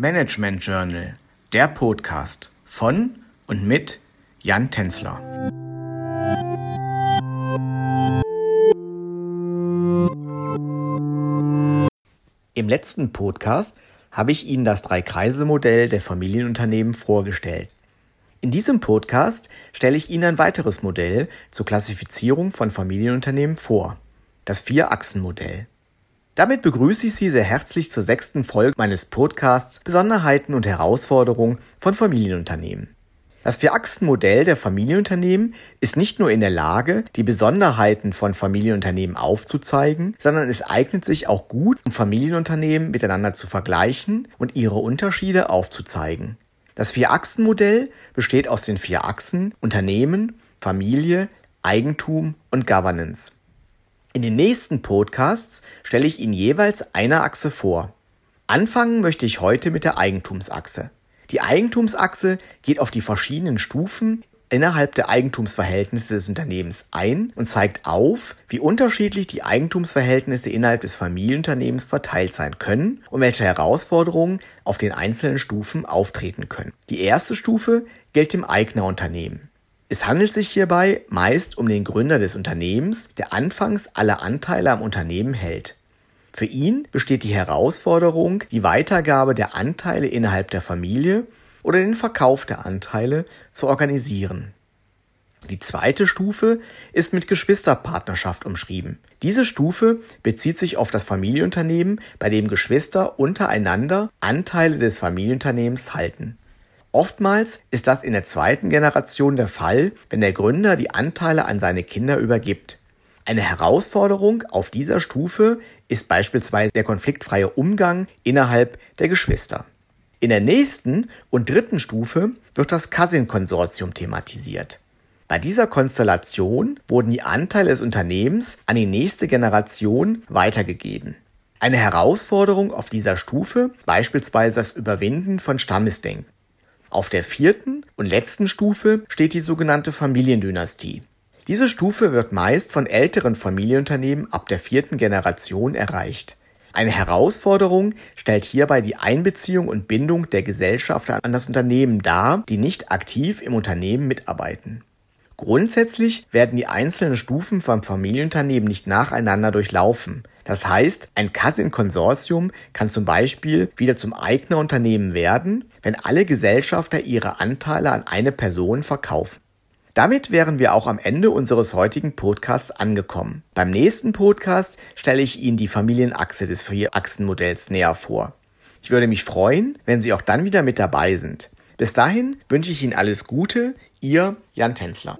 Management Journal, der Podcast von und mit Jan Tenzler. Im letzten Podcast habe ich Ihnen das Drei-Kreise-Modell der Familienunternehmen vorgestellt. In diesem Podcast stelle ich Ihnen ein weiteres Modell zur Klassifizierung von Familienunternehmen vor, das Vier-Achsen-Modell. Damit begrüße ich Sie sehr herzlich zur sechsten Folge meines Podcasts Besonderheiten und Herausforderungen von Familienunternehmen. Das Vier-Achsen-Modell der Familienunternehmen ist nicht nur in der Lage, die Besonderheiten von Familienunternehmen aufzuzeigen, sondern es eignet sich auch gut, um Familienunternehmen miteinander zu vergleichen und ihre Unterschiede aufzuzeigen. Das Vier-Achsen-Modell besteht aus den vier Achsen Unternehmen, Familie, Eigentum und Governance. In den nächsten Podcasts stelle ich Ihnen jeweils eine Achse vor. Anfangen möchte ich heute mit der Eigentumsachse. Die Eigentumsachse geht auf die verschiedenen Stufen innerhalb der Eigentumsverhältnisse des Unternehmens ein und zeigt auf, wie unterschiedlich die Eigentumsverhältnisse innerhalb des Familienunternehmens verteilt sein können und welche Herausforderungen auf den einzelnen Stufen auftreten können. Die erste Stufe gilt dem Eignerunternehmen. Es handelt sich hierbei meist um den Gründer des Unternehmens, der anfangs alle Anteile am Unternehmen hält. Für ihn besteht die Herausforderung, die Weitergabe der Anteile innerhalb der Familie oder den Verkauf der Anteile zu organisieren. Die zweite Stufe ist mit Geschwisterpartnerschaft umschrieben. Diese Stufe bezieht sich auf das Familienunternehmen, bei dem Geschwister untereinander Anteile des Familienunternehmens halten. Oftmals ist das in der zweiten Generation der Fall, wenn der Gründer die Anteile an seine Kinder übergibt. Eine Herausforderung auf dieser Stufe ist beispielsweise der konfliktfreie Umgang innerhalb der Geschwister. In der nächsten und dritten Stufe wird das Cousin-Konsortium thematisiert. Bei dieser Konstellation wurden die Anteile des Unternehmens an die nächste Generation weitergegeben. Eine Herausforderung auf dieser Stufe beispielsweise das Überwinden von Stammesdenken. Auf der vierten und letzten Stufe steht die sogenannte Familiendynastie. Diese Stufe wird meist von älteren Familienunternehmen ab der vierten Generation erreicht. Eine Herausforderung stellt hierbei die Einbeziehung und Bindung der Gesellschafter an das Unternehmen dar, die nicht aktiv im Unternehmen mitarbeiten. Grundsätzlich werden die einzelnen Stufen vom Familienunternehmen nicht nacheinander durchlaufen. Das heißt, ein Cousin-Konsortium kann zum Beispiel wieder zum Eignerunternehmen werden, wenn alle Gesellschafter ihre Anteile an eine Person verkaufen. Damit wären wir auch am Ende unseres heutigen Podcasts angekommen. Beim nächsten Podcast stelle ich Ihnen die Familienachse des Vier-Achsen-Modells näher vor. Ich würde mich freuen, wenn Sie auch dann wieder mit dabei sind. Bis dahin wünsche ich Ihnen alles Gute, Ihr Jan Tänzler.